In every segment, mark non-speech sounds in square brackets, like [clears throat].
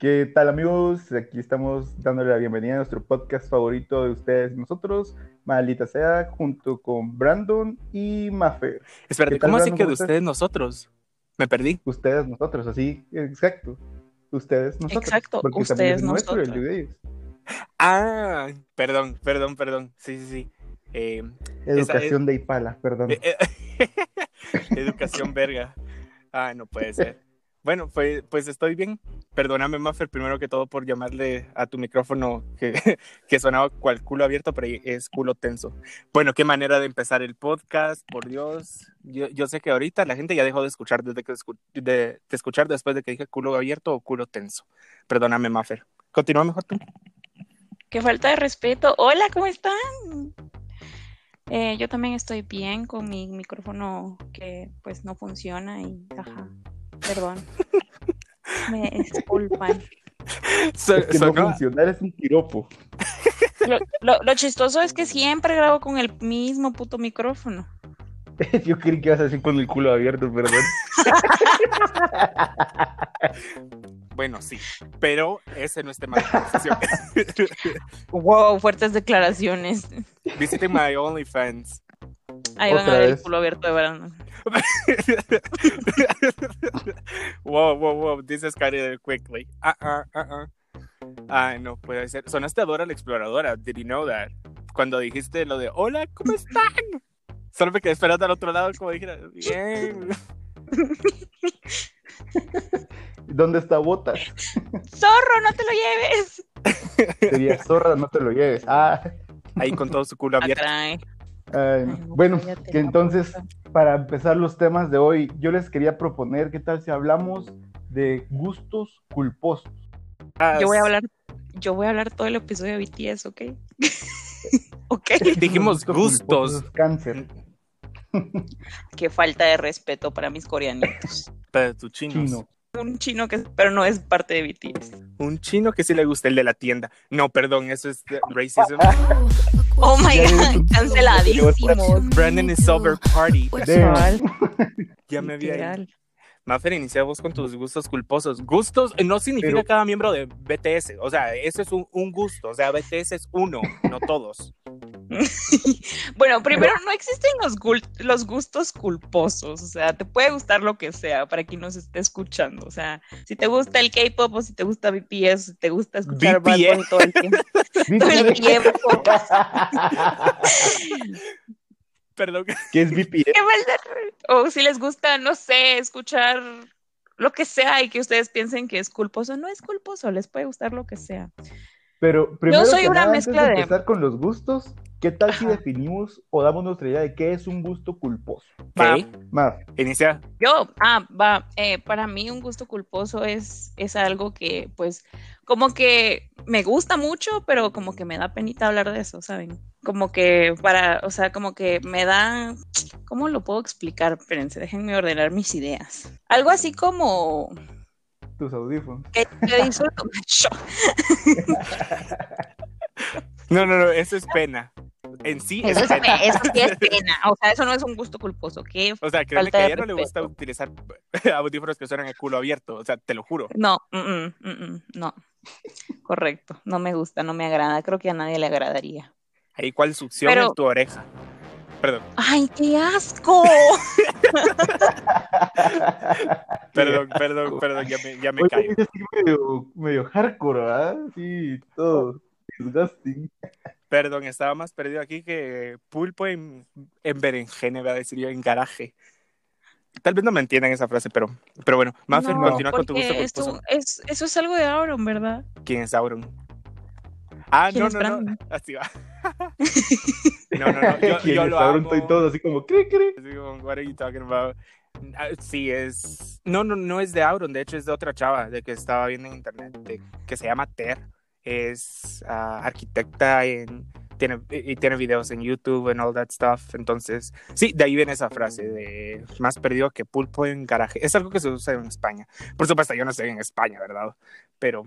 ¿Qué tal amigos? Aquí estamos dándole la bienvenida a nuestro podcast favorito de ustedes y nosotros, Maldita Sea, junto con Brandon y Maffer. Espérate, ¿cómo así que de ustedes nosotros? Me perdí. Ustedes nosotros, así, exacto. Ustedes nosotros. Exacto, ustedes nosotros. Ah, perdón, perdón, perdón. Sí, sí, sí. Eh, Educación de Ipala, perdón. Eh, [laughs] eh, educación verga. Ah, no puede ser. Bueno, pues, estoy bien. Perdóname, Maffer, primero que todo por llamarle a tu micrófono que, [laughs] que sonaba cual culo abierto, pero es culo tenso. Bueno, qué manera de empezar el podcast, por Dios. Yo, sé que ahorita la gente ya dejó de escuchar desde que de, de, escuchar después de que dije culo abierto o culo tenso. Perdóname, Maffer. Continúa mejor tú. Qué falta de respeto. Hola, ¿cómo están? Eh, yo también estoy bien con mi micrófono que pues no funciona y ajá. Perdón. [laughs] Me disculpan. So, es que no funcionar es un piropo. Lo, chistoso es que siempre grabo con el mismo puto micrófono. [laughs] Yo creí que ibas a decir con el culo abierto, perdón. [laughs] bueno, sí, pero ese no es tema de conversación. wow, fuertes declaraciones. Visiten my OnlyFans. Ahí van a ver el culo abierto de verano. [laughs] wow, wow, wow. This escalated quickly. Uh uh, uh uh, Ay, no puede ser. Sonaste a Dora la exploradora. Did you know that? Cuando dijiste lo de hola, ¿cómo están? Solo me quedé esperando al otro lado, como dijera, bien. [laughs] ¿Dónde está Botas? ¡Zorro, no te lo lleves! Sería zorra, no te lo lleves. Ah. Ahí con todo su culo abierto bueno, que entonces, para empezar los temas de hoy, yo les quería proponer qué tal si hablamos de gustos culposos. Yo voy a hablar, yo voy a hablar todo el episodio de BTS, ¿ok? [laughs] ok. Dijimos gustos. Cáncer. [laughs] Qué falta de respeto para mis coreanitos. Para tu chino. Un chino que, pero no es parte de BTS. Un chino que sí le gusta el de la tienda. No, perdón, eso es racism. [laughs] Oh my god, canceladísimo. Brandon is over party. ya me había. Maffer, iniciamos con tus gustos culposos. Gustos no significa cada miembro de BTS. O sea, eso es un, un, gusto. O sea, BTS es uno, no todos. [laughs] bueno, primero, no existen los, los gustos culposos. O sea, te puede gustar lo que sea para quien nos esté escuchando. O sea, si te gusta el K-pop o si te gusta BTS, si te gusta escuchar Bad todo el [laughs] tiempo. todo el tiempo. [laughs] Perdón. ¿Qué es VPN? O si les gusta, no sé, escuchar lo que sea y que ustedes piensen que es culposo. No es culposo, les puede gustar lo que sea. Pero primero Yo soy una mezcla de empezar con los gustos, ¿qué tal si definimos o damos nuestra idea de qué es un gusto culposo? ¿Qué? Más. Inicia. Yo, ah, va, eh, para mí un gusto culposo es, es algo que, pues, como que me gusta mucho, pero como que me da penita hablar de eso, ¿saben? Como que para, o sea, como que me da, ¿cómo lo puedo explicar? Espérense, déjenme ordenar mis ideas. Algo así como tus audífonos. [laughs] no, no, no, eso es pena. En sí eso es pena. Eso sí es [laughs] pena. O sea, eso no es un gusto culposo. ¿qué? O sea, créeme que a ella no le gusta utilizar [laughs] audífonos que suenan el culo abierto. O sea, te lo juro. No, mm, mm, mm, no. Correcto. No me gusta, no me agrada. Creo que a nadie le agradaría. Ahí, ¿cuál succión en tu oreja? Perdón. ¡Ay, qué asco! [laughs] perdón, perdón, perdón, ya me, ya me caigo. Es medio, medio hardcore, ¿verdad? Sí, todo. Disgusting. Perdón, estaba más perdido aquí que pulpo en, en berenjena, voy a decir yo, en garaje. Tal vez no me entiendan esa frase, pero, pero bueno, más no, continúa con tu gusto. Esto, es, eso es algo de Auron, ¿verdad? ¿Quién es Auron? Ah, no, no, no, así va. [laughs] no, no, no, yo, [laughs] yo lo hago. y todo así como, ¿qué, qué? Así como, what are you talking about? Ah, sí, es... No, no, no es de Auron, de hecho es de otra chava, de que estaba viendo en internet, de, que se llama Ter. Es uh, arquitecta en... Tiene, y tiene videos en YouTube and all that stuff. Entonces, sí, de ahí viene esa frase de más perdido que pulpo en garaje. Es algo que se usa en España. Por supuesto, yo no estoy en España, ¿verdad? Pero,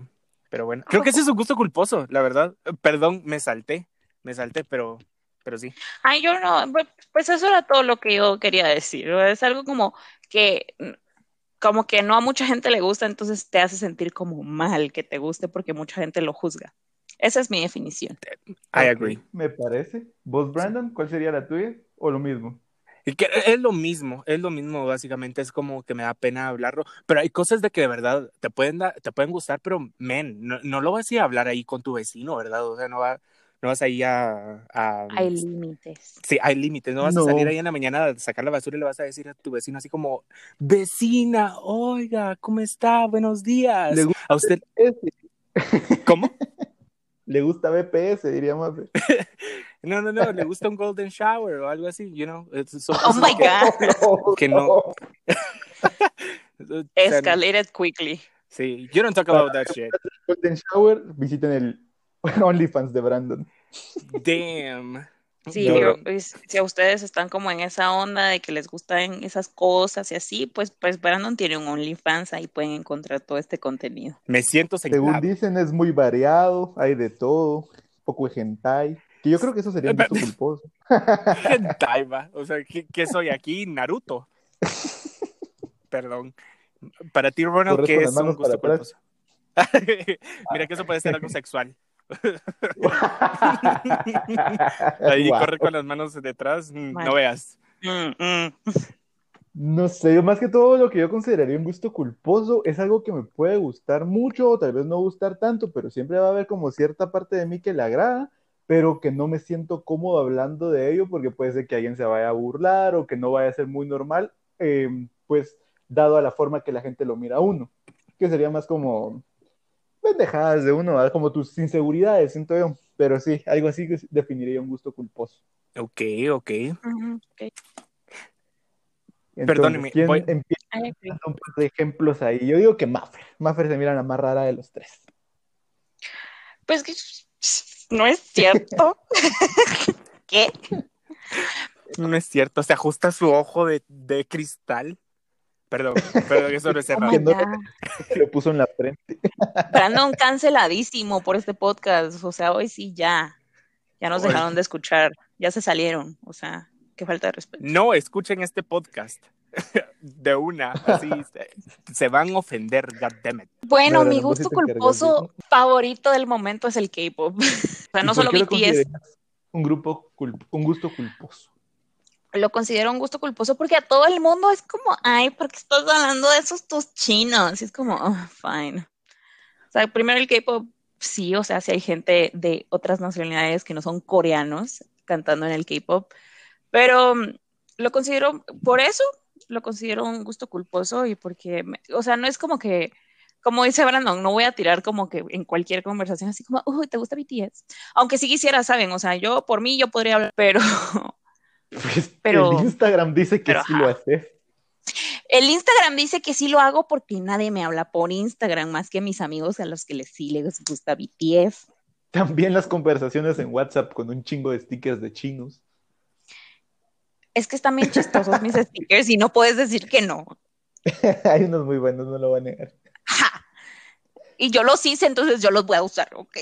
pero bueno, creo que ese es un gusto culposo, la verdad. Perdón, me salté, me salté, pero, pero sí. Ay, yo no, pues eso era todo lo que yo quería decir. Es algo como que como que no a mucha gente le gusta, entonces te hace sentir como mal que te guste porque mucha gente lo juzga. Esa es mi definición. I agree. Me parece. ¿Vos, Brandon, cuál sería la tuya? ¿O lo mismo? Es lo mismo, es lo mismo, básicamente, es como que me da pena hablarlo, pero hay cosas de que de verdad te pueden, te pueden gustar, pero, men, no, no, lo vas a ir a hablar ahí con tu vecino, ¿verdad? O sea, no, va, no vas a ir a... a hay límites. Sí, hay límites, no vas No. a salir ahí en la mañana a sacar la basura y le vas a decir a tu vecino así como, vecina, oiga, ¿cómo está? Buenos días. Le gusta A usted, BPS, ¿cómo? [laughs] Le gusta BPS, diría más. [laughs] No, no, no, le gusta un golden shower o algo así, you know. Oh my que- God. [laughs] Que no. Escalated quickly. Sí, you don't talk about that shit. Golden Shower, visiten el [laughs] OnlyFans de Brandon. Damn. Sí, pero, pues, si a ustedes están como en esa onda de que les gustan esas cosas y así, pues, pues Brandon tiene un OnlyFans, ahí pueden encontrar todo este contenido. Me siento Según señalado. dicen, es muy variado, hay de todo, poco de hentai. Que yo creo que eso sería un gusto culposo. [laughs] Hentai, [laughs] va. O sea, ¿qué, qué soy aquí? Naruto. Perdón. Para ti, Ronald, ¿qué es un gusto culposo? Mira que eso puede ser algo sexual. [laughs] Ahí corre con las manos detrás, mm, Mal. no veas. Mm, mm. No sé, más que todo lo que yo consideraría un gusto culposo es algo que me puede gustar mucho o tal vez no gustar tanto, pero siempre va a haber como cierta parte de mí que le agrada, pero que no me siento cómodo hablando de ello porque puede ser que alguien se vaya a burlar o que no vaya a ser muy normal, eh, pues dado a la forma que la gente lo mira a uno, que sería más como pendejadas de uno, ¿verdad? como tus inseguridades, siento yo, pero sí, algo así que definiría un gusto culposo. Ok, ok. Entonces, Perdóneme, ¿quién voy- empieza? Un par de ejemplos ahí. Yo digo que Maffer. Maffer se mira la más rara de los tres. Pues que no es cierto. [laughs] ¿Qué? No es cierto, se ajusta su ojo de, de cristal. Perdón, perdón, eso no es Oh lo puso en la frente. Brandon canceladísimo por este podcast. O sea, hoy sí ya. Ya nos dejaron de escuchar. Ya se salieron. O sea, qué falta de respeto. No escuchen este podcast [laughs] de una, así se, se van a ofender, goddammit. Bueno, No, no, mi gusto culposo favorito del momento es el K-pop. [laughs] O sea, ¿Y no solo BTS. Un grupo, culp- un gusto culposo. Lo considero un gusto culposo porque a todo el mundo es como, ay, ¿por qué estás hablando de esos tus chinos? Y es como, oh, fine. O sea, primero el K-pop, sí, o sea, sí hay gente de otras nacionalidades que no son coreanos cantando en el K-pop, pero mm, lo considero, por eso, lo considero un gusto culposo y porque, me- o sea, no es como que, como dice Brandon, no voy a tirar como que en cualquier conversación así como, uy, ¿te gusta BTS? Aunque sí quisiera, ¿saben? O sea, yo por mí yo podría hablar, pero [laughs] Pues Pero- el Instagram dice que pero, sí lo hace. El Instagram dice que sí lo hago porque nadie me habla por Instagram más que mis amigos a los que les sí les gusta BTS. También las conversaciones en WhatsApp con un chingo de stickers de chinos. Es que están bien chistosos mis [laughs] stickers y no puedes decir que no. [laughs] Hay unos muy buenos, no lo voy a negar. ¡Ja! Y yo los hice, entonces yo los voy a usar, ¿ok?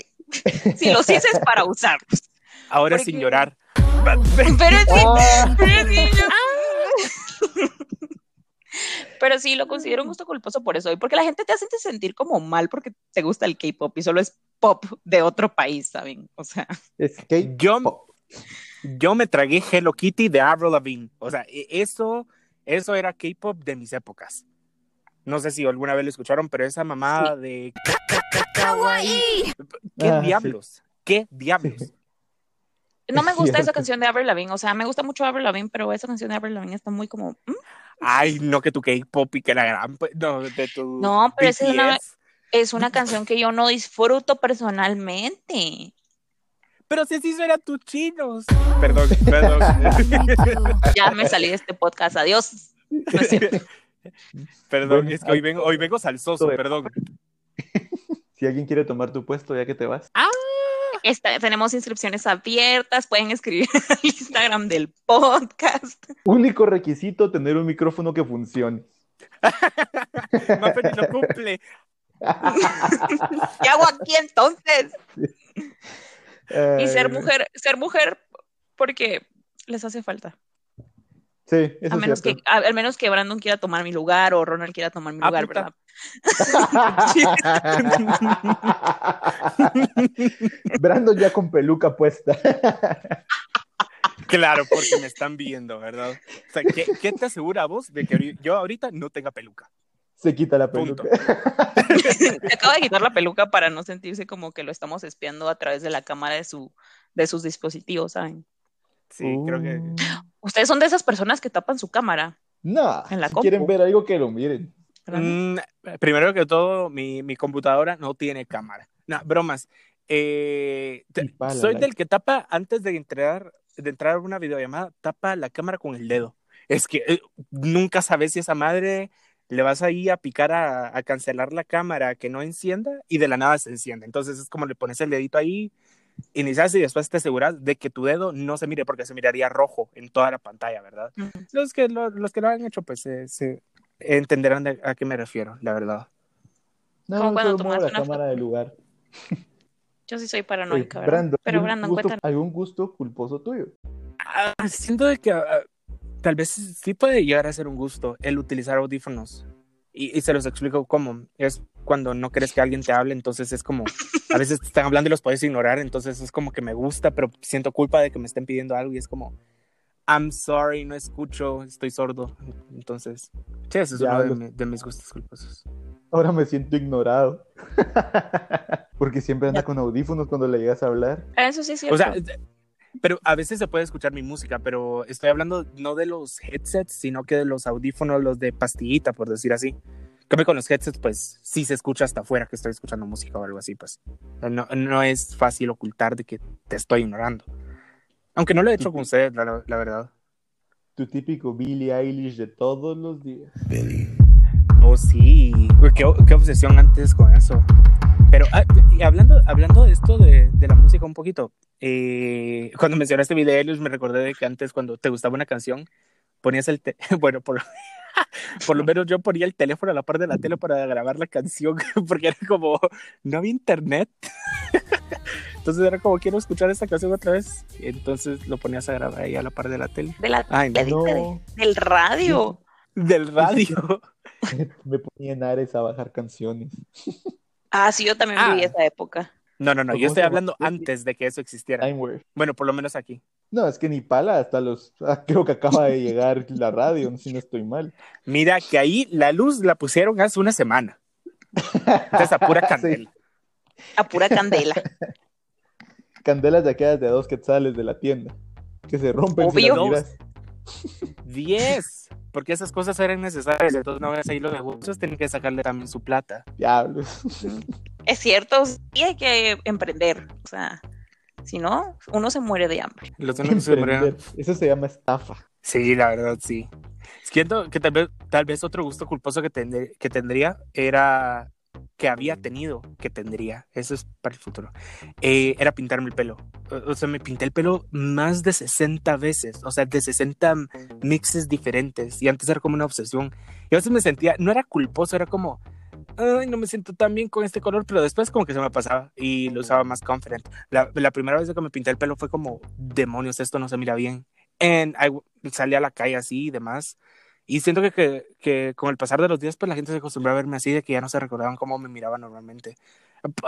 Si los hice es para [laughs] usarlos. Ahora ¿Por sin llorar. Pero [laughs] sí, pero [laughs] sí, yo- Pero sí, lo considero un gusto culposo por eso. Y porque la gente te hace sentir como mal porque te gusta el K-pop y solo es pop de otro país, ¿saben? O sea, es que Yo, yo me tragué Hello Kitty de Avril Lavigne. O sea, e- eso, eso era K-pop de mis épocas. No sé si alguna vez lo escucharon, pero esa mamá de ¿Qué Ah, sí. diablos? ¿Qué diablos? [laughs] No me gusta esa canción de Avril Lavigne, o sea, me gusta mucho Avril Lavigne, pero esa canción de Avril Lavigne está muy como, ¿mm? Ay, no que tu K-pop y que la gran pues, no de tu No, pero esa es una- es una canción que yo no disfruto personalmente. Pero si así suenan tus chinos. Perdón, perdón. [laughs] Ya me salí de este podcast, adiós. No es cierto. [laughs] perdón, Bueno, es que hoy vengo, hoy vengo salsoso, perdón. [laughs] si alguien quiere tomar tu puesto ya que te vas. Está- tenemos inscripciones abiertas, pueden escribir [laughs] al Instagram del podcast. Único requisito, tener un micrófono que funcione. [laughs] Mapper ni lo cumple. ¿Qué hago aquí entonces? Y ser Ay, mujer, ser mujer porque les hace falta. Sí, eso A es menos que, a- al menos que Brandon quiera tomar mi lugar o Ronald quiera tomar mi Ah, lugar, puta. ¿verdad? [laughs] [laughs] Brandon ya con peluca puesta. Claro, porque me están viendo, ¿verdad? O sea, ¿qué, qué te asegura vos de que yo ahorita no tenga peluca? Se quita la peluca. [laughs] Se acaba de quitar la peluca para no sentirse como que lo estamos espiando a través de la cámara de su de sus dispositivos, ¿saben? Sí, creo que... Ustedes son de esas personas que tapan su cámara. No, En la si compu. quieren ver algo que lo miren. Mm, primero que todo, mi, mi computadora no tiene cámara. No, bromas. Eh, te- soy like. del que tapa antes de entrar, de entrar a una videollamada, tapa la cámara con el dedo. Es que eh, nunca sabes si esa madre le vas ahí a picar a, a cancelar la cámara que no encienda y de la nada se enciende. Entonces es como le pones el dedito ahí, inicias y después te aseguras de que tu dedo no se mire porque se miraría rojo en toda la pantalla, ¿verdad? Ujú. Los que lo, los que lo han hecho, pues se- se entenderán de a qué me refiero, la verdad. No, Como cuando tomas la una cámara del lugar. [laughs] Yo sí soy paranoica, ¿verdad? Brandon, Pero ¿algún Brandon, gusto, cuéntanos. ¿algún gusto culposo tuyo? Ah, siento de que ah, tal vez sí puede llegar a ser un gusto el utilizar audífonos. Y, y se los explico cómo. Es cuando no quieres que alguien te hable, entonces es como, a veces te están hablando y los puedes ignorar, entonces es como que me gusta, pero siento culpa de que me estén pidiendo algo y es como, I'm sorry, no escucho, estoy sordo. Entonces, sí, ese es uno de, mi- de mis gustos culposos. Ahora me siento ignorado. [laughs] Porque siempre anda con audífonos cuando le llegas a hablar. Eso sí es cierto. O sea, pero a veces se puede escuchar mi música, pero estoy hablando no de los headsets, sino que de los audífonos, los de pastillita, por decir así. Creo que con los headsets, pues sí se escucha hasta afuera que estoy escuchando música o algo así, pues. No, no es fácil ocultar de que te estoy ignorando. Aunque no lo he hecho con [laughs] ustedes, la, la verdad. Tu típico Billie Eilish de todos los días. Oh, sí. Uy, Qué, qué obsesión antes con eso. Pero ah, y hablando, hablando de esto de, de la música un poquito, eh, [laughs] cuando mencionaste Billie Eilish me recordé de que antes cuando te gustaba una canción ponías el te- [laughs] bueno por [laughs] por lo menos yo ponía el teléfono a la par de la tele para grabar la canción porque era como no había internet. Entonces era como quiero escuchar esta canción otra vez. Entonces lo ponías a grabar ahí a la par de la tele. De la, Ay, No, del radio. del radio. Me ponía en Ares a bajar canciones. Ah, sí, yo también Ah. viví esa época. no no no ¿Cómo yo estoy hablando antes de que eso existiera bueno por lo menos aquí No, es que ni pala, hasta los. [laughs] ah, creo que acaba de llegar la radio, si no estoy mal. Mira que ahí la luz la pusieron hace una semana. Entonces a pura [laughs] Sí. candela. A pura candela. [laughs] Candelas de aquellas de dos quetzales de la tienda. Que se rompen si Obvio. las miras. 10. Porque esas cosas eran necesarias. Entonces no ves ahí los negocios, tienen que sacarle también su plata. Diablos. [laughs] Es cierto, sí hay que emprender. O sea, si no, uno se muere de hambre. Los Emprender. murieron- Eso se llama estafa. Sí, la verdad, sí. Siento que tal vez, tal vez otro gusto culposo que, tendr- que tendría era que había tenido, que tendría, eso es para el futuro, eh, era pintarme el pelo. O, sea, me pinté el pelo más de 60 veces, o sea, de 60 mixes diferentes, y antes era como una obsesión. Y a veces me sentía, no era culposo, era como, ay, no me siento tan bien con este color, pero después como que se me pasaba y lo usaba más confident. La, la primera vez que me pinté el pelo fue como, demonios, esto no se mira bien. And I salí a la calle así y demás. Y siento que, que, que con el pasar de los días, pues la gente se acostumbró a verme así, de que ya no se recordaban cómo me miraba normalmente.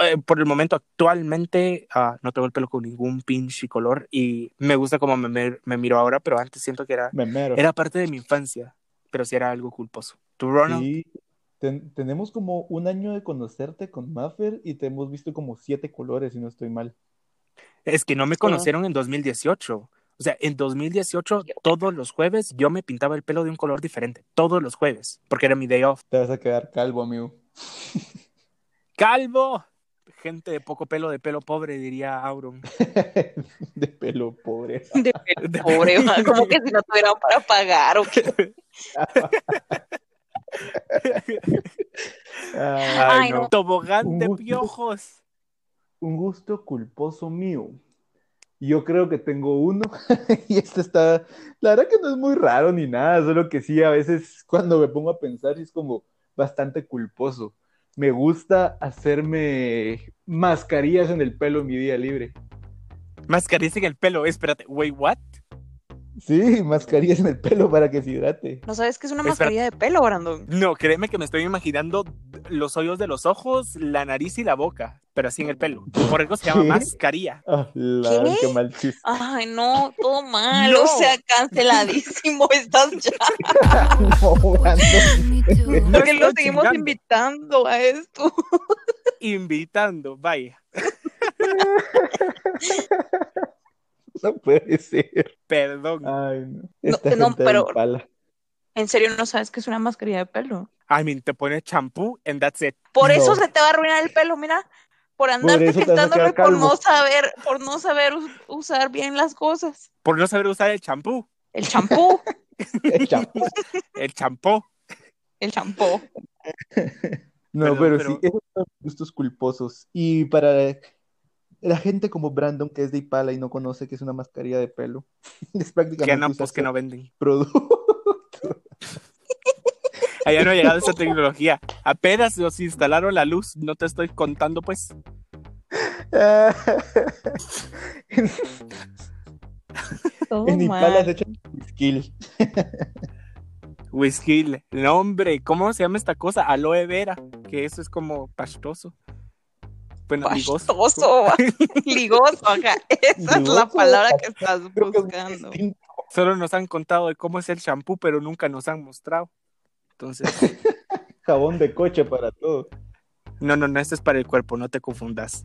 Eh, Por el momento, actualmente, ah, no tengo el pelo con ningún pinche color y me gusta cómo me, me, miro ahora, pero antes siento que era, era parte de mi infancia, pero sí era algo culposo. ¿Tú, Ronald? Sí, ten- tenemos como un año de conocerte con Maffer y te hemos visto como siete colores, si no estoy mal. Es que no me conocieron en 2018. O sea, en 2018, todos los jueves, yo me pintaba el pelo de un color diferente. Todos los jueves, porque era mi day off. Te vas a quedar calvo, amigo. ¡Calvo! Gente de poco pelo, de pelo pobre, diría Auron. [laughs] De pelo pobre. De pelo [laughs] pobre, como que si no tuvieran para pagar o qué. [laughs] Ay, no. Tobogán de piojos. un gusto culposo mío. Yo creo que tengo uno [laughs] y este está, la verdad que no es muy raro ni nada, solo que sí, a veces [laughs] cuando me pongo a pensar es como bastante culposo. Me gusta hacerme mascarillas en el pelo en mi día libre. Mascarillas en el pelo. Espérate, wait, what? Sí, mascarillas en el pelo para que se hidrate. ¿No sabes que es una Espera. mascarilla de pelo, Brandon? No, créeme que me estoy imaginando los hoyos de los ojos, la nariz y la boca, pero así en el pelo. Por eso se llama ¿Qué? mascarilla. Ah, la, ¿Qué? qué mal chiste. Ay, no, todo mal. No. O sea, canceladísimo [laughs] estás ya. [laughs] No, Brandon. No Porque lo seguimos chingando. invitando a esto. Invitando, vaya. [laughs] [laughs] No puede ser. Perdón. Ay, no. No, Esta no, gente de pero- Impala. En serio, no sabes que es una mascarilla de pelo. I mean, te pones champú and that's it. Por No. eso se te va a arruinar el pelo, mira. Por andarte quedar por no saber, por no saber us- usar bien las cosas. Por no saber usar el champú. El champú, [laughs] [laughs] El champú. El champú. el champú. No, Perdón, pero, pero- sí, esos son gustos culposos. Y para la gente como Brandon, que es de Ipala y no conoce que es una mascarilla de pelo, [laughs] es prácticamente Que no, pues que no venden. producto. Allá no ha llegado esa [laughs] tecnología. Apenas nos instalaron la luz, no te estoy contando, pues. [laughs] Todo en Ipala mal. se echa skill. Whisky, no hombre, ¿cómo se llama esta cosa? Aloe vera, que eso es como pastoso. Bueno, ligoso. Pastoso, [laughs] ligoso, ajá. Esa es la palabra que estás que buscando. Solo nos han contado de cómo es el champú, pero nunca nos han mostrado. Entonces, [laughs] Jabón de coche para todo. no, no, no, esto es para el cuerpo, no te confundas.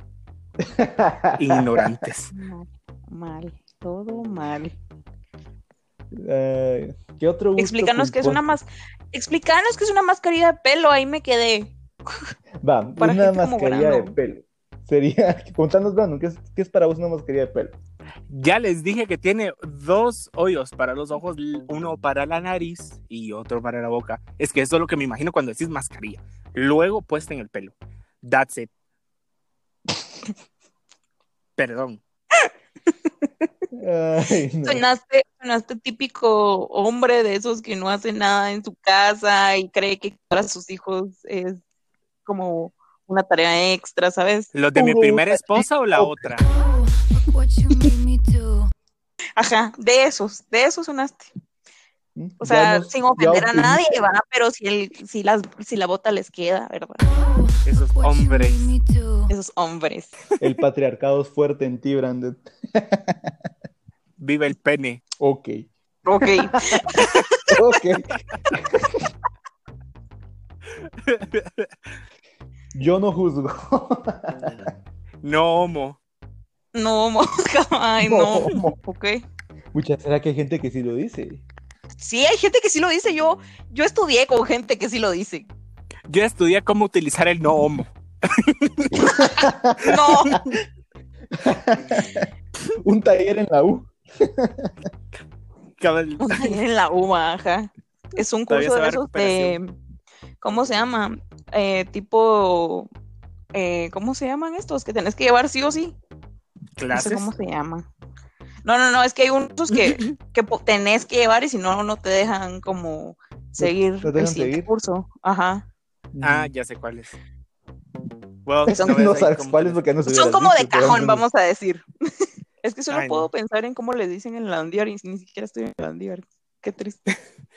[laughs] Ignorantes. Mal, mal, todo mal. ¿Qué otro gusto Explícanos que es una más. Explícanos que es una mascarilla de pelo, ahí me quedé. Va, una mascarilla de pelo. Sería, [laughs] contanos, Brandon, ¿qué es, qué es para vos una mascarilla de pelo? Ya les dije que tiene dos hoyos para los ojos, uno para la nariz y otro para la boca. Es que eso es lo que me imagino cuando decís mascarilla. Luego puesta en el pelo. That's it. [laughs] Perdón. Ay, no. Sonaste, sonaste típico hombre de esos que no hace nada en su casa y cree que para sus hijos es como una tarea extra, ¿sabes? ¿Los de mi primera esposa o la otra? What you made me do. Ajá, de esos, de esos sonaste. O sea, nos- sin ofender a nadie, va, pero si el, si las, si la bota les queda, ¿verdad? Esos hombres. Esos hombres. El patriarcado es fuerte en ti, Brandon. Vive el pene. Ok. Ok. Ok. [laughs] Yo no juzgo. [laughs] No homo. No, mosca, [laughs] ay, no. No. Ok. Mucha, ¿será que hay gente que sí lo dice? Sí, hay gente que sí lo dice. Yo, yo estudié con gente que sí lo dice. Yo estudié cómo utilizar el no homo. [laughs] No, Un taller en la U. Un taller en la UMA, ajá. Es un curso de esos de. ¿Cómo se llama? Eh, tipo. eh, ¿Cómo se llaman estos? Que tenés que llevar sí o sí. No sé clases. cómo se llama. No, no, no, es que hay unos que, [clears throat] que tenés que llevar y si no, no te dejan como seguir te dejan el siguiente seguir. curso. Ajá. Ah, ya sé cuáles. Well, Que son- no sabes cuáles porque no se Son como de dicho, cajón, vamos a decir. [laughs] Es que solo Ay, puedo no. pensar en cómo le dicen en Landívar y ni siquiera estoy en Landívar. Qué triste. [laughs]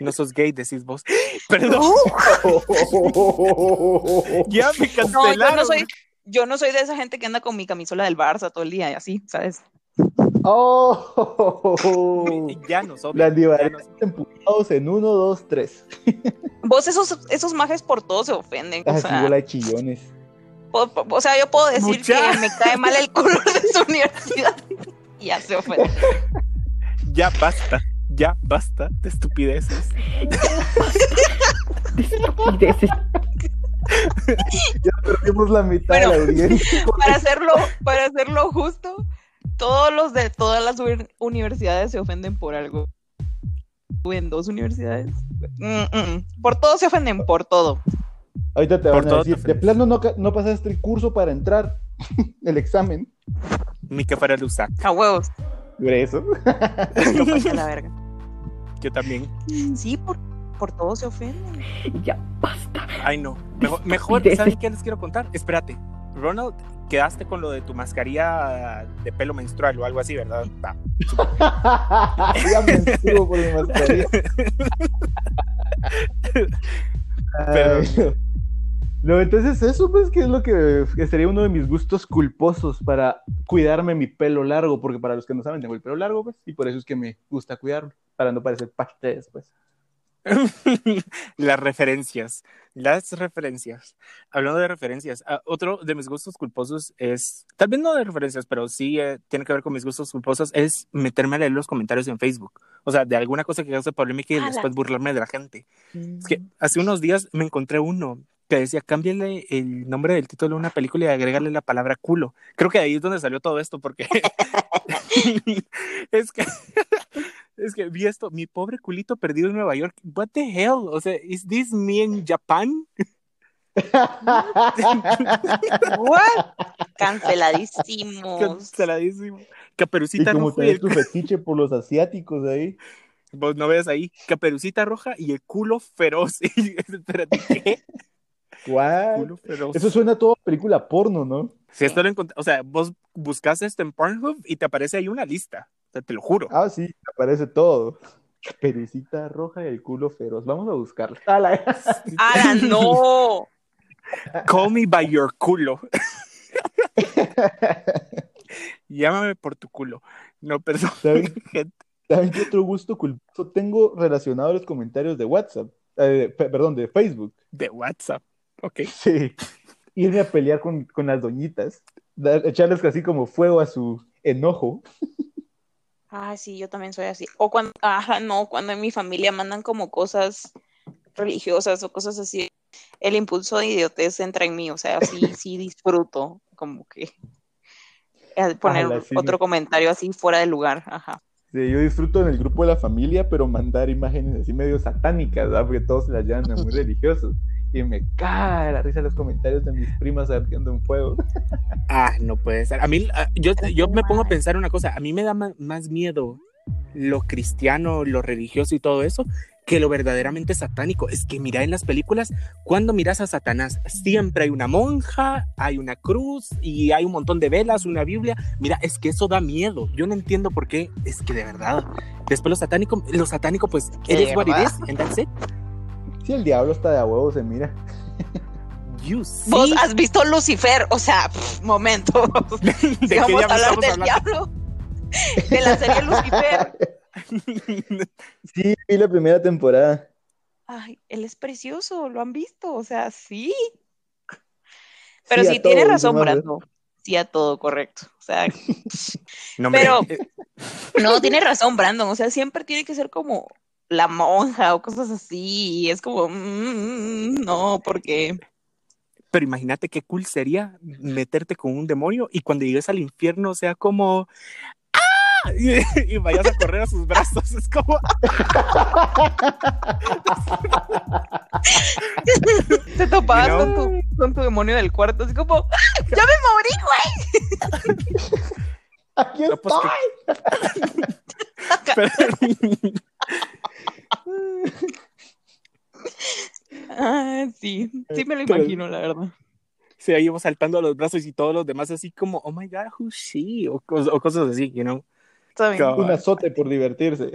No sos gay, decís vos. [gasps] Perdón, [laughs] ya me No, yo cancelaron. no soy, yo no soy de esa gente que anda con mi camisola del Barça todo el día y así, ¿sabes? Oh. Ya no somos. Las somos. emputados en uno, dos, tres. [laughs] Vos esos, esos majes por todo se ofenden. O Así sea, bola de chillones. po- po- o sea, yo puedo decir Mucha. que me cae mal el color de su [laughs] universidad y ya se ofenden. Ya basta. Ya [laughs] [laughs] basta de estupideces. Ya perdimos la mitad Bueno. de la audiencia. [laughs] Para hacerlo, para hacerlo justo, todos los de todas las uni- universidades se ofenden por algo. Tú En dos universidades. Mm, mm. Por todo se ofenden, por todo. Ahorita te Por van a decir, de plano no, no pasaste el curso para entrar, el examen. Ni que fuera Lusac. A huevos. Por eso. La verga. Yo también. Sí, por, por todo se ofenden. Ya basta. Ay, no. Mejor, [laughs] mejor. ¿saben qué les quiero contar? Espérate. Ronald, quedaste con lo de tu mascarilla de pelo menstrual o algo así, ¿verdad? [laughs] Ya me por mi mascarilla. [laughs] Pero- No, entonces eso pues que es lo que, que sería uno de mis gustos culposos para cuidarme mi pelo largo, porque para los que no saben tengo el pelo largo pues, y por eso es que me gusta cuidarlo, para no parecer pachte después. [laughs] las referencias, las referencias. Hablando de referencias, ah, otro de mis gustos culposos es, tal vez no de referencias, pero sí eh, tiene que ver con mis gustos culposos, es meterme a leer los comentarios en Facebook. O sea, de alguna cosa que cause polémica y después burlarme de la gente. Es que hace unos días me encontré uno que decía, cámbiale el nombre del título de una película y agrégale la palabra culo. Creo que ahí es donde salió todo esto, porque [laughs] es que [laughs] es que vi esto, mi pobre culito perdido en Nueva York. What the hell? O sea, is this me in Japan? [laughs] What? Canceladísimo. Y Caperucita como roja y el tu fetiche por los asiáticos ahí. vos no ves ahí, caperucita roja y el culo feroz. Y, espérate, ¿qué? Culo feroz. Eso suena a toda película porno, ¿no? Si esto lo encont- o sea, vos buscas esto en Pornhub y te aparece ahí una lista. O sea, te lo juro. Ah, sí, aparece todo. Pericita roja y el culo feroz. Vamos a buscarla. [laughs] Ah, la- ¡Ah, no! Call me by your culo. [laughs] Llámame por tu culo. No, perdón. ¿Saben, [laughs] gente. ¿Saben qué otro gusto culposo tengo relacionado a los comentarios de WhatsApp? Eh, pe- perdón, de Facebook. De WhatsApp. Ok. Sí. Irme a pelear con, con las doñitas. Dar- echarles así como fuego a su enojo. Ah, sí, yo también soy así. O cuando, ajá, no, cuando en mi familia mandan como cosas religiosas o cosas así, el impulso de idiotez entra en mí, o sea, sí, sí disfruto como que poner Ala, sí, otro me- comentario así fuera de lugar, ajá. Sí, yo disfruto en el grupo de la familia, pero mandar imágenes así medio satánicas, ¿verdad? porque todos se las llaman muy religiosos. Y me cae la risa los comentarios de mis primas ardiendo en fuego. Ah, no puede ser. A mí, ah, yo, yo me pongo a pensar una cosa. A mí me da más miedo lo cristiano, lo religioso y todo eso que lo verdaderamente satánico. Es que mira en las películas, cuando miras a Satanás, siempre hay una monja, hay una cruz y hay un montón de velas, una Biblia. Mira, es que eso da miedo. Yo no entiendo por qué. Es que de verdad. Después lo satánico, lo satánico, pues, ¿De eres what it is, and that's it. Si el diablo está de a huevo, se mira. You see. Vos has visto Lucifer, o sea, pff, momento. [laughs] ¿De Si vamos a hablar del hablando? diablo, de la serie Lucifer. [laughs] Sí, vi la primera temporada. Ay, él es precioso, lo han visto, o sea, sí. Pero Sí, tiene todo, razón. Brando. Sí, a todo, correcto. O sea, [laughs] No, hombre, Pero- eh, no, tiene razón, Brandon. O sea, siempre tiene que ser como la monja o cosas así. Y es como, mm, no, porque. Pero imagínate qué cool sería meterte con un demonio y cuando llegues al infierno sea como ¡Ah! y, [laughs] y vayas a correr a sus brazos. Es como [laughs] Te topabas You know? con, tu, con tu demonio del cuarto, así como, ¡Ah! ¡ya me morí, güey! [laughs] Aquí No, pues, estoy. pero- Ah, sí, sí me lo imagino, la verdad. se iba saltando a los brazos y todos los demás así como oh my god who's she o, o cosas así you know. Un azote por divertirse. [laughs]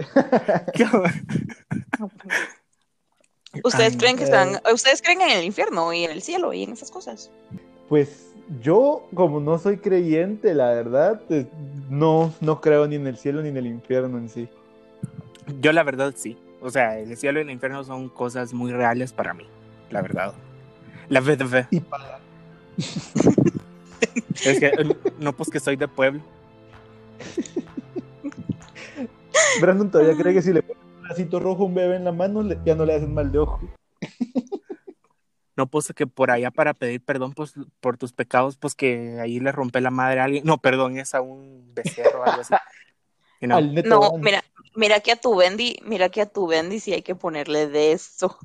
¿Ustedes creen que eh. están, ustedes creen en el infierno y en el cielo y en esas cosas? Pues yo, como no soy creyente, la verdad, pues, no, no creo ni en el cielo ni en el infierno en sí. yo la verdad sí o sea el cielo y el infierno son cosas muy reales para mí la verdad. La verdad Y para... es que eh, no pues que soy de pueblo. Brandon todavía cree que si le pones un lacito rojo a un bebé en la mano, ya no le hacen mal de ojo. no pues que por allá para pedir perdón pues por tus pecados pues que ahí le rompe la madre a alguien. No perdón es a un becerro o algo así. [laughs] You know? No, mira, mira que a tu Bendy, mira que a tu Bendy sí hay que ponerle de eso.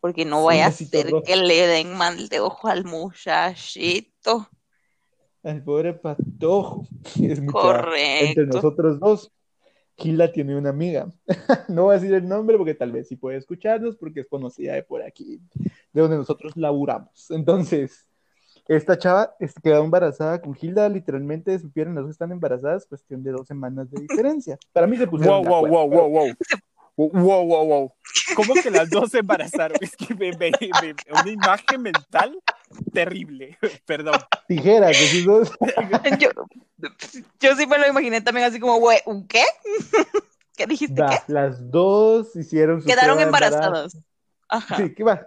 Porque no Sí, vaya a ser rojo. que le den mal de ojo al muchachito. Al pobre patojo. [laughs] Es Correcto. Entre nosotros dos, Gila tiene una amiga. [laughs] no voy a decir el nombre porque tal vez sí puede escucharnos porque es conocida de por aquí, de donde nosotros laburamos. Entonces, esta chava es- quedó embarazada con Hilda, literalmente supieron las dos están embarazadas, cuestión de dos semanas de diferencia. Para mí se pusieron Wow, wow, wow, wow, wow. Wow, wow, wow. ¿Cómo que las dos se embarazaron? Es que me, me- me- una imagen mental terrible. Perdón. Tijeras, esos dos. Yo, yo sí me lo imaginé también así como, güey, ¿un qué? ¿Qué dijiste? Va, ¿Qué? las dos hicieron su Quedaron embarazadas. Ajá. Sí, ¿qué va?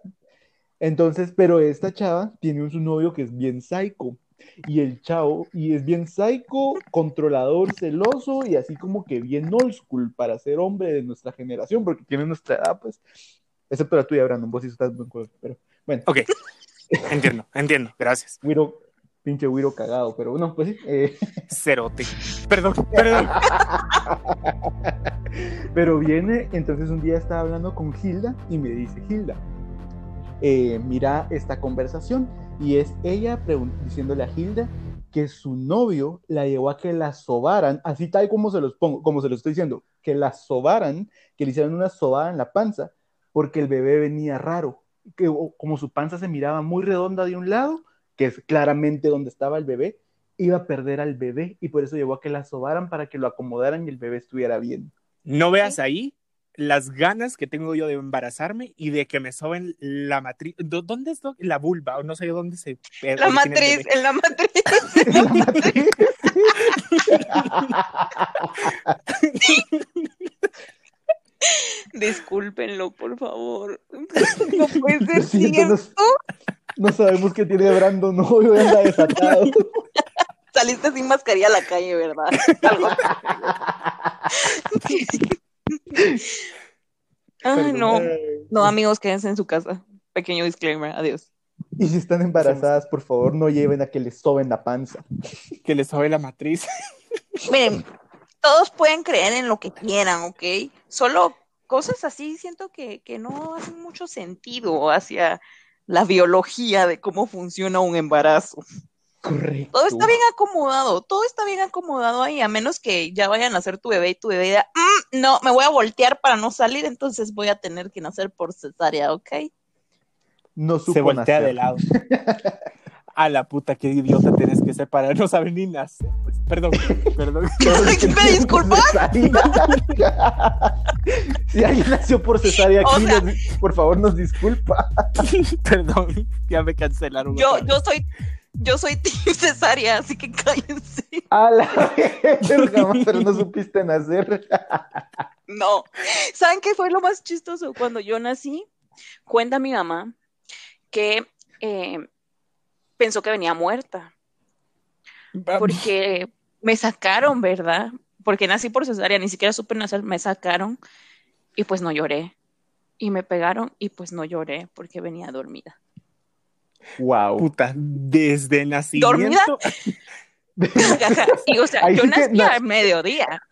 Entonces, pero esta chava tiene un su novio que es bien psycho. Y el chavo, y es bien psycho, controlador, celoso y así como que bien old school para ser hombre de nuestra generación, porque tiene nuestra edad, pues. Excepto la tuya, Brandon, vos sí estás buen juego. Pero bueno, Ok. Entiendo, entiendo. Gracias. Wiro, pinche Wiro cagado, pero no, pues sí. eh, Cerote. Perdón, perdón. [laughs] Pero viene, entonces un día estaba hablando con Hilda y me dice, Hilda, eh, mira esta conversación. Y es ella diciéndole a Hilda que su novio la llevó a que la sobaran, así tal como se los pongo, como se los estoy diciendo, que la sobaran, que le hicieran una sobada en la panza, porque el bebé venía raro, que como su panza se miraba muy redonda de un lado, que es claramente donde estaba el bebé, iba a perder al bebé y por eso llevó a que la sobaran para que lo acomodaran y el bebé estuviera bien. No veas ahí las ganas que tengo yo de embarazarme y de que me soben la matriz. ¿Dó- ¿Dónde es la vulva? O no sé dónde se. eh, La matriz, en la matriz. [laughs] La matriz. [laughs] Discúlpenlo, por favor. [laughs] No puede ser siento, no, cierto. no sabemos qué tiene Brandon hoy, anda desatado. Saliste sin mascarilla a la calle, ¿verdad? [laughs] Ay, no. No, amigos, quédense en su casa. Pequeño disclaimer. Adiós. Y si están embarazadas, por favor, no lleven a que les soben la panza. [laughs] Que le sobe la matriz. [laughs] Miren, todos pueden creer en lo que quieran, ¿ok? Solo cosas así siento que, que no hacen mucho sentido hacia la biología de cómo funciona un embarazo. Correcto. Todo está bien acomodado, todo está bien acomodado ahí, a menos que ya vayan a nacer tu bebé y tu bebé diga, "Mm, no, me voy a voltear para no salir, entonces voy a tener que nacer por cesárea, ¿ok? No supo Se voltea nacer. de lado. [laughs] A la puta, qué idiota tienes que ser para no saber ni nacer. Pues, perdón, [laughs] perdón. [laughs] ¿Me disculpas? si alguien nació por cesárea O aquí, sea- nos- por favor, nos disculpa. perdón, ya me cancelaron. Yo, yo soy, yo soy [laughs] team cesárea, así que cállense. A la [laughs] verga, pero no supiste nacer. [laughs] No. ¿Saben qué fue lo más chistoso? Cuando yo nací, cuenta mi mamá que eh, pensó que venía muerta, porque me sacaron, ¿verdad? Porque nací por cesárea, ni siquiera supe nacer, me sacaron y pues no lloré. Y me pegaron y pues no lloré porque venía dormida. Wow. Puta, desde nacimiento. ¿Dormida? Y [laughs] [laughs] o sea, Ahí yo sí que nací na- a mediodía. [laughs]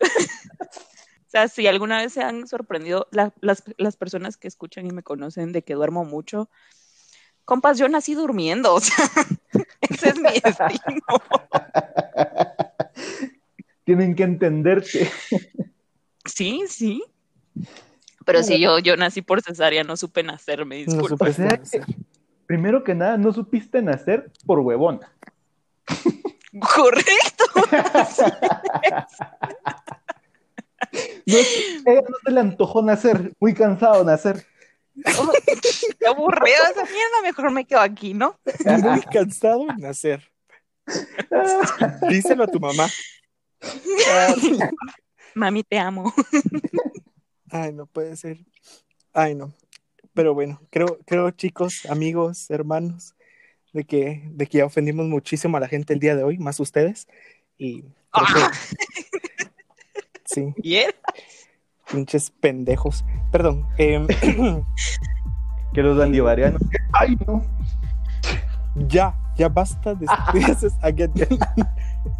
O sea, si alguna vez se han sorprendido la- las, las personas que escuchan y me conocen de que duermo mucho, compas, yo nací durmiendo, o sea, ese es mi destino. Tienen que entenderte. Sí, sí. Pero sí, yo, yo nací por cesárea, no supe nacer, me No Primero que nada, no supiste nacer por huevona. Correcto. [laughs] No ella no se le antojó nacer, muy cansado nacer. Qué aburrido esa mierda, mejor me quedo aquí, ¿no? Muy cansado de nacer. [laughs] Díselo a tu mamá. Mami, te amo. Ay, no puede ser. Ay, no. Pero bueno, creo, creo, chicos, amigos, hermanos, de que, de que ya ofendimos muchísimo a la gente el día de hoy, más ustedes. Y que- [laughs] sí, Bien. pinches pendejos. Perdón. em, Que los andivarianos. Ay, no. ya, ya basta de estupideces. Again.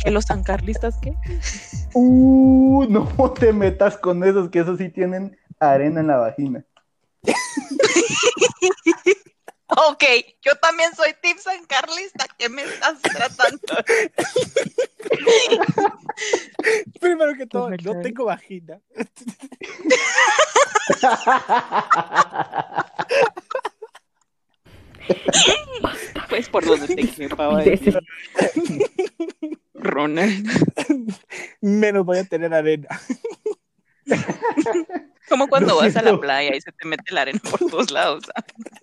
¿Que los sancarlistas qué? Uh, no te metas con esos, que esos sí tienen arena en la vagina. Ok, yo también soy Team San Carlista. ¿Qué me estás tratando? [laughs] Primero que todo, no tengo vagina. [laughs] Pues Por donde te quepa, va a decir. Ronald. [laughs] Menos voy a tener arena. Como cuando vas a la playa y se te mete la arena por todos lados.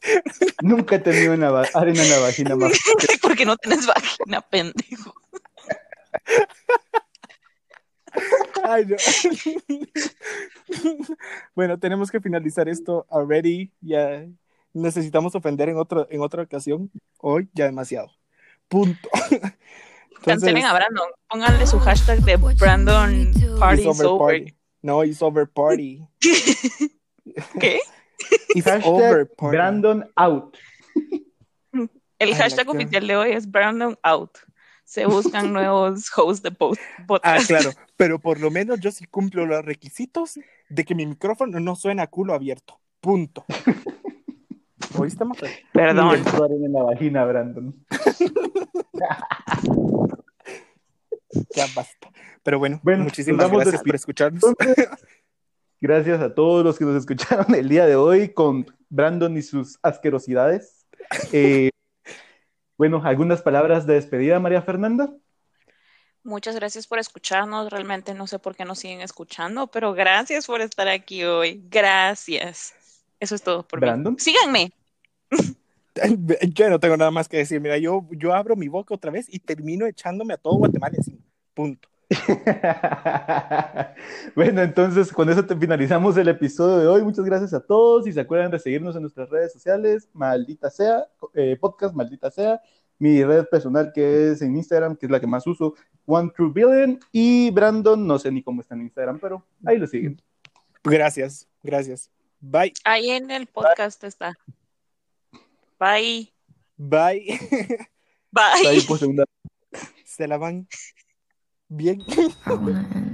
[laughs] Nunca he tenido una arena en la vagina más. [laughs] [laughs] Porque no tienes vagina, pendejo. Ay, no. bueno, tenemos que finalizar esto already. Ya necesitamos ofender en, otro, en otra ocasión. Hoy ya demasiado. Punto. Cancelen a Brandon. Pónganle su hashtag de Brandon Party Sober. No, it's over party. [laughs] ¿Qué? [laughs] It's over party. Brandon out. El hashtag oficial de hoy es Brandon Out. Se buscan [laughs] nuevos hosts de post Ah, podcast. claro, pero por lo menos yo sí cumplo los requisitos de que mi micrófono no suena a culo abierto. Punto. ¿Oíste, Mafer? Perdón. En la vagina, Brandon. [laughs] Ya basta. Pero bueno, Bueno, muchísimas gracias por escucharnos. Entonces, gracias a todos los que nos escucharon el día de hoy con Brandon y sus asquerosidades. Eh, bueno, algunas palabras de despedida, María Fernanda. Muchas gracias por escucharnos. Realmente no sé por qué nos siguen escuchando, pero gracias por estar aquí hoy. Gracias. Eso es todo por Brandon. mí. Síganme. [laughs] [laughs] Yo no tengo nada más que decir. Mira, yo, yo abro mi boca otra vez y termino echándome a todo Guatemala encima. Punto. [laughs] bueno, entonces con eso te finalizamos el episodio de hoy. Muchas gracias a todos y se acuerdan de seguirnos en nuestras redes sociales, maldita sea, eh, podcast maldita sea, mi red personal que es en Instagram, que es la que más uso, One True Billion, y Brandon, no sé ni cómo está en Instagram, pero ahí lo siguen. Gracias, gracias. Bye, Ahí en el podcast está. Bye. bye. Bye. Ahí por segunda Se la van bien. End